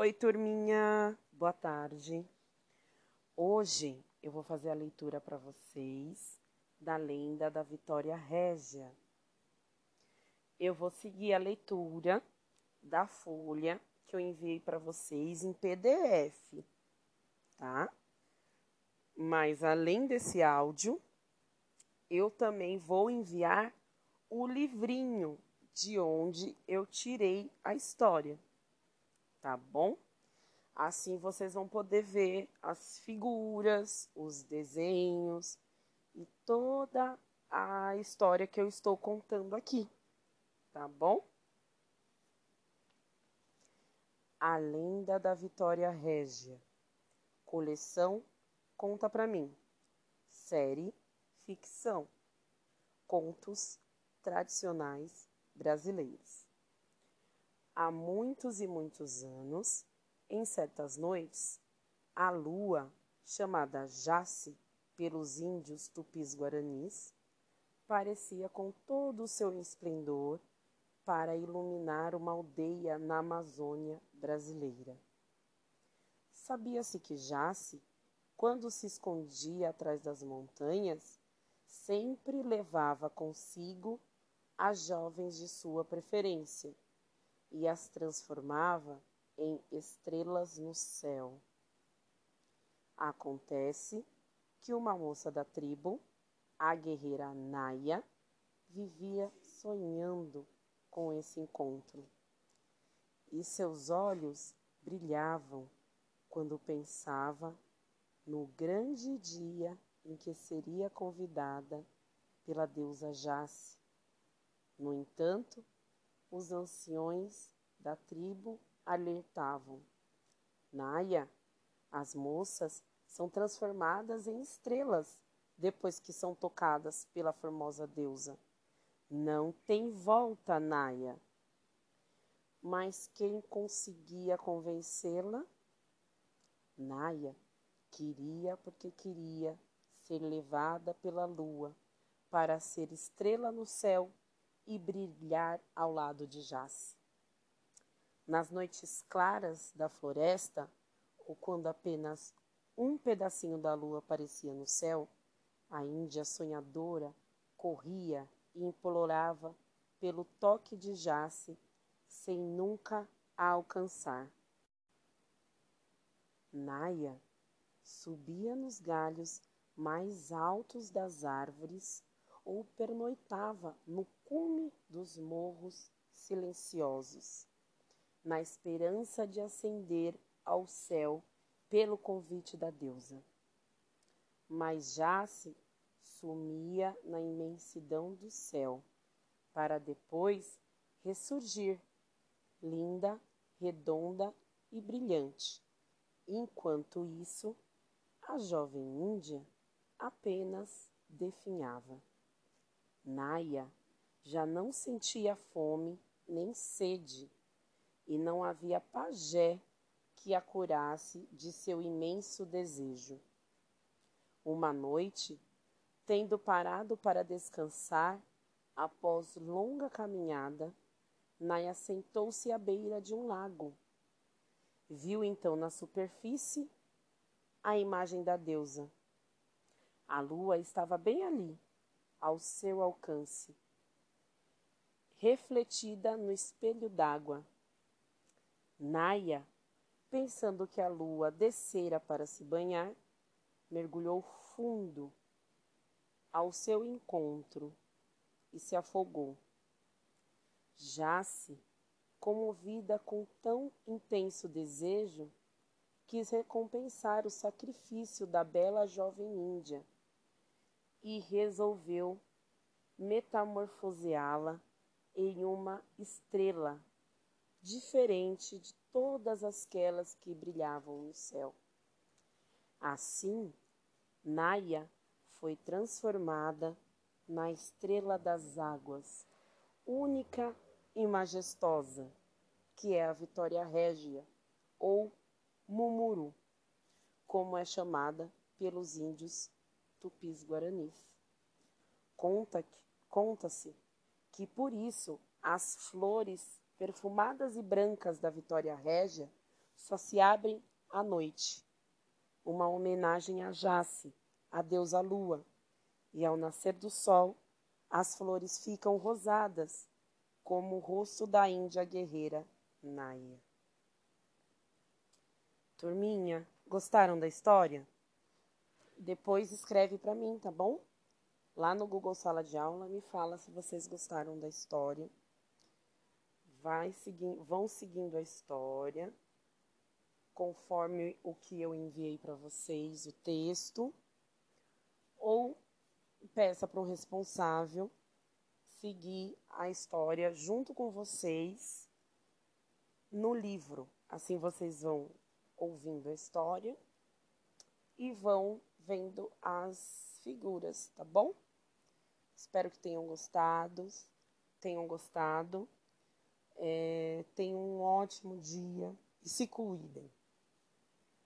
Oi, turminha, boa tarde. Hoje eu vou fazer a leitura para vocês da lenda da Vitória Régia. Eu vou seguir a leitura da folha que eu enviei para vocês em PDF, tá? Mas além desse áudio, eu também vou enviar o livrinho de onde eu tirei a história, tá bom? Assim vocês vão poder ver as figuras, os desenhos e toda a história que eu estou contando aqui, tá bom? A Lenda da Vitória Régia, coleção Conta Pra Mim, série Ficção, contos tradicionais brasileiros. Há muitos e muitos anos, em certas noites, a lua, chamada Jace pelos índios tupis-guaranis, parecia com todo o seu esplendor para iluminar uma aldeia na Amazônia brasileira. Sabia-se que Jace, quando se escondia atrás das montanhas, sempre levava consigo as jovens de sua preferência e as transformava em estrelas no céu. Acontece que uma moça da tribo, a guerreira Naya, vivia sonhando com esse encontro. E seus olhos brilhavam quando pensava no grande dia em que seria convidada pela deusa Jace no entanto, os anciões da tribo alertavam: Naya, as moças são transformadas em estrelas depois que são tocadas pela formosa deusa. Não tem volta, Naya. Mas quem conseguia convencê-la? Naya queria porque queria ser levada pela lua para ser estrela no céu e brilhar ao lado de Jace. Nas noites claras da floresta, ou quando apenas um pedacinho da lua aparecia no céu, a Índia sonhadora corria e implorava pelo toque de Jace sem nunca a alcançar. Naya subia nos galhos mais altos das árvores ou pernoitava no cume dos morros silenciosos, na esperança de ascender ao céu pelo convite da deusa. Mas já se sumia na imensidão do céu, para depois ressurgir, linda, redonda e brilhante. Enquanto isso, a jovem Índia apenas definhava. Naya já não sentia fome nem sede, e não havia pajé que a curasse de seu imenso desejo. Uma noite, tendo parado para descansar, após longa caminhada, Naya sentou-se à beira de um lago. Viu então na superfície a imagem da deusa. A lua estava bem ali, ao seu alcance, refletida no espelho d'água. Naya, pensando que a lua descera para se banhar, mergulhou fundo ao seu encontro e se afogou. Jace, comovida com tão intenso desejo, quis recompensar o sacrifício da bela jovem índia e resolveu metamorfoseá-la em uma estrela diferente de todas aquelas que brilhavam no céu. Assim, Naya foi transformada na estrela das águas, única e majestosa, que é a Vitória Régia, ou Mumuru, como é chamada pelos índios tupis-guaranis. Conta-se conta que por isso as flores perfumadas e brancas da Vitória Régia só se abrem à noite. Uma homenagem a Jace, a deusa lua, e ao nascer do sol, as flores ficam rosadas, como o rosto da Índia guerreira Naya. Turminha, gostaram da história? Depois escreve para mim, tá bom? Lá no Google Sala de Aula, me fala se vocês gostaram da história. Vai seguindo, vão seguindo a história conforme o que eu enviei para vocês, o texto, ou peça para o responsável seguir a história junto com vocês no livro. Assim vocês vão ouvindo a história e vão vendo as figuras, tá bom? Espero que tenham gostado, tenham gostado. É, tenham um ótimo dia e se cuidem.